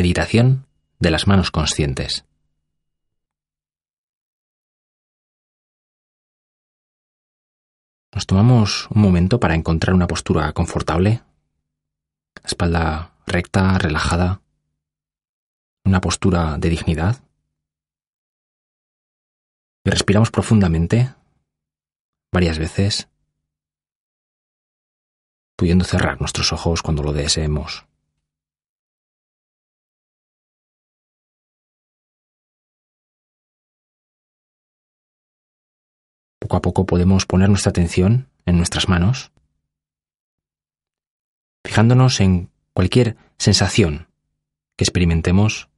Meditación de las manos conscientes. Nos tomamos un momento para encontrar una postura confortable, espalda recta, relajada, una postura de dignidad. Y respiramos profundamente, varias veces, pudiendo cerrar nuestros ojos cuando lo deseemos. Poco a poco podemos poner nuestra atención en nuestras manos, fijándonos en cualquier sensación que experimentemos.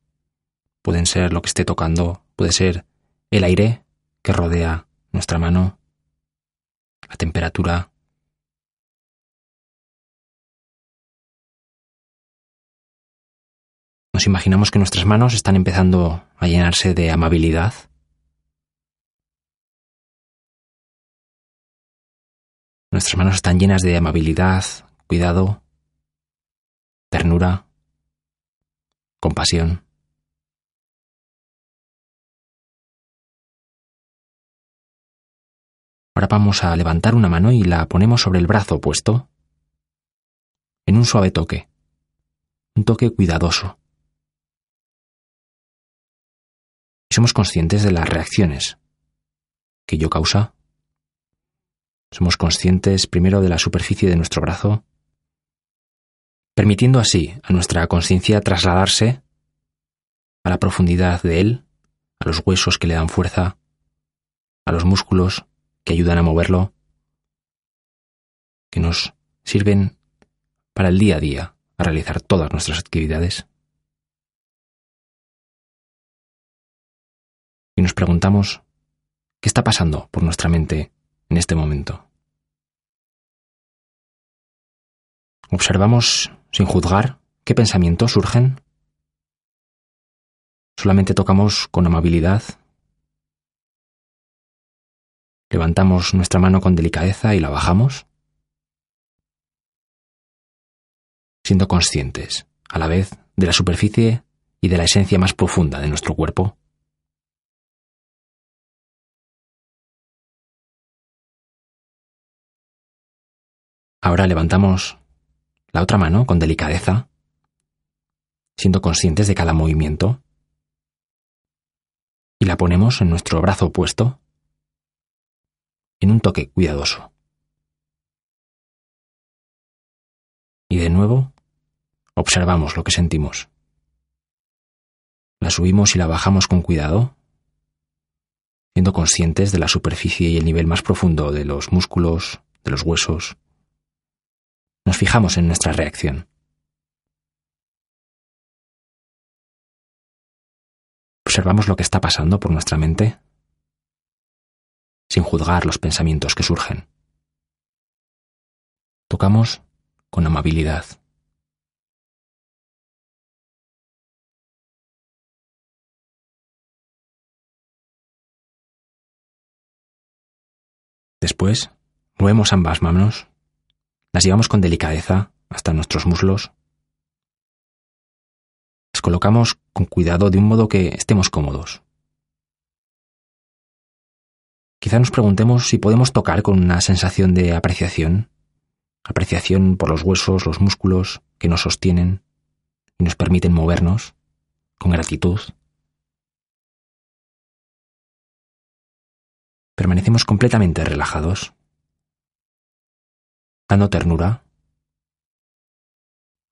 Pueden ser lo que esté tocando, puede ser el aire que rodea nuestra mano, la temperatura. Nos imaginamos que nuestras manos están empezando a llenarse de amabilidad Nuestras manos están llenas de amabilidad, cuidado, ternura, compasión. Ahora vamos a levantar una mano y la ponemos sobre el brazo opuesto en un suave toque, un toque cuidadoso. Y somos conscientes de las reacciones que ello causa somos conscientes primero de la superficie de nuestro brazo, permitiendo así a nuestra conciencia trasladarse a la profundidad de él, a los huesos que le dan fuerza, a los músculos que ayudan a moverlo, que nos sirven para el día a día, a realizar todas nuestras actividades. Y nos preguntamos, ¿qué está pasando por nuestra mente en este momento. Observamos, sin juzgar, qué pensamientos surgen. Solamente tocamos con amabilidad. Levantamos nuestra mano con delicadeza y la bajamos, siendo conscientes, a la vez, de la superficie y de la esencia más profunda de nuestro cuerpo. Ahora levantamos la otra mano con delicadeza, siendo conscientes de cada movimiento, y la ponemos en nuestro brazo opuesto, en un toque cuidadoso. Y de nuevo, observamos lo que sentimos. La subimos y la bajamos con cuidado, siendo conscientes de la superficie y el nivel más profundo de los músculos, de los huesos, nos fijamos en nuestra reacción. Observamos lo que está pasando por nuestra mente sin juzgar los pensamientos que surgen. Tocamos con amabilidad. Después, movemos ambas manos las llevamos con delicadeza hasta nuestros muslos. Las colocamos con cuidado de un modo que estemos cómodos. Quizá nos preguntemos si podemos tocar con una sensación de apreciación, apreciación por los huesos, los músculos que nos sostienen y nos permiten movernos con gratitud. Permanecemos completamente relajados dando ternura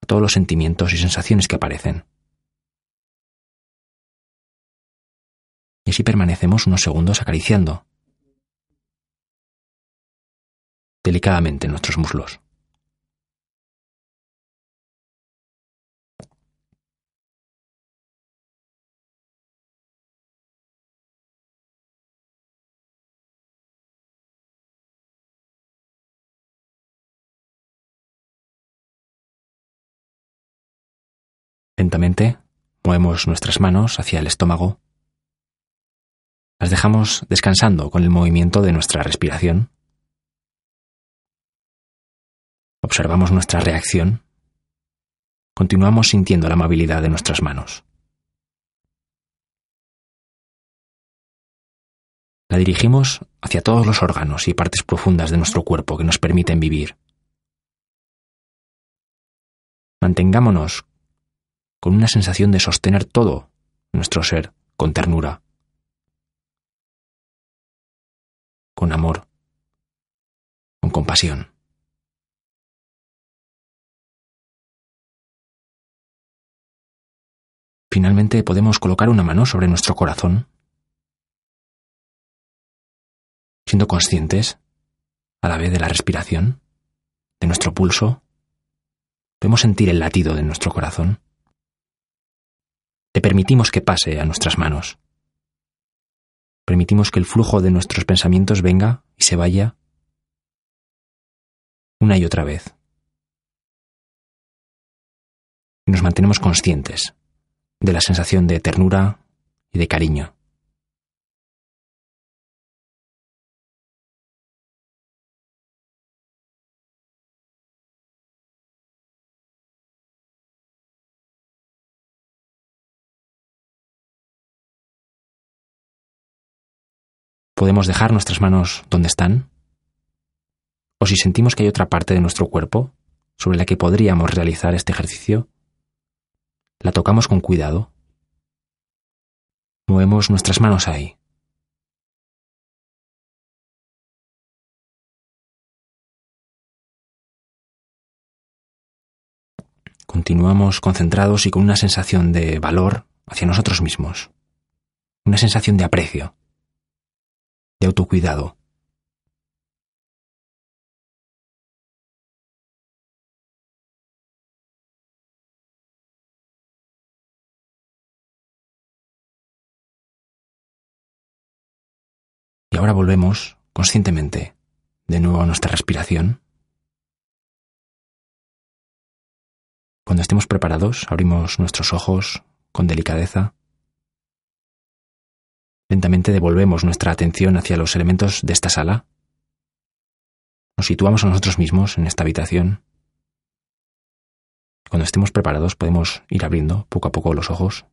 a todos los sentimientos y sensaciones que aparecen. Y así permanecemos unos segundos acariciando delicadamente nuestros muslos. Lentamente movemos nuestras manos hacia el estómago. Las dejamos descansando con el movimiento de nuestra respiración. Observamos nuestra reacción. Continuamos sintiendo la amabilidad de nuestras manos. La dirigimos hacia todos los órganos y partes profundas de nuestro cuerpo que nos permiten vivir. Mantengámonos con una sensación de sostener todo nuestro ser con ternura, con amor, con compasión. Finalmente podemos colocar una mano sobre nuestro corazón, siendo conscientes a la vez de la respiración, de nuestro pulso, podemos sentir el latido de nuestro corazón le permitimos que pase a nuestras manos. Permitimos que el flujo de nuestros pensamientos venga y se vaya una y otra vez. Y nos mantenemos conscientes de la sensación de ternura y de cariño. Podemos dejar nuestras manos donde están, o si sentimos que hay otra parte de nuestro cuerpo sobre la que podríamos realizar este ejercicio, la tocamos con cuidado. Movemos nuestras manos ahí. Continuamos concentrados y con una sensación de valor hacia nosotros mismos, una sensación de aprecio de autocuidado. Y ahora volvemos conscientemente de nuevo a nuestra respiración. Cuando estemos preparados, abrimos nuestros ojos con delicadeza Lentamente devolvemos nuestra atención hacia los elementos de esta sala. Nos situamos a nosotros mismos en esta habitación. Cuando estemos preparados podemos ir abriendo poco a poco los ojos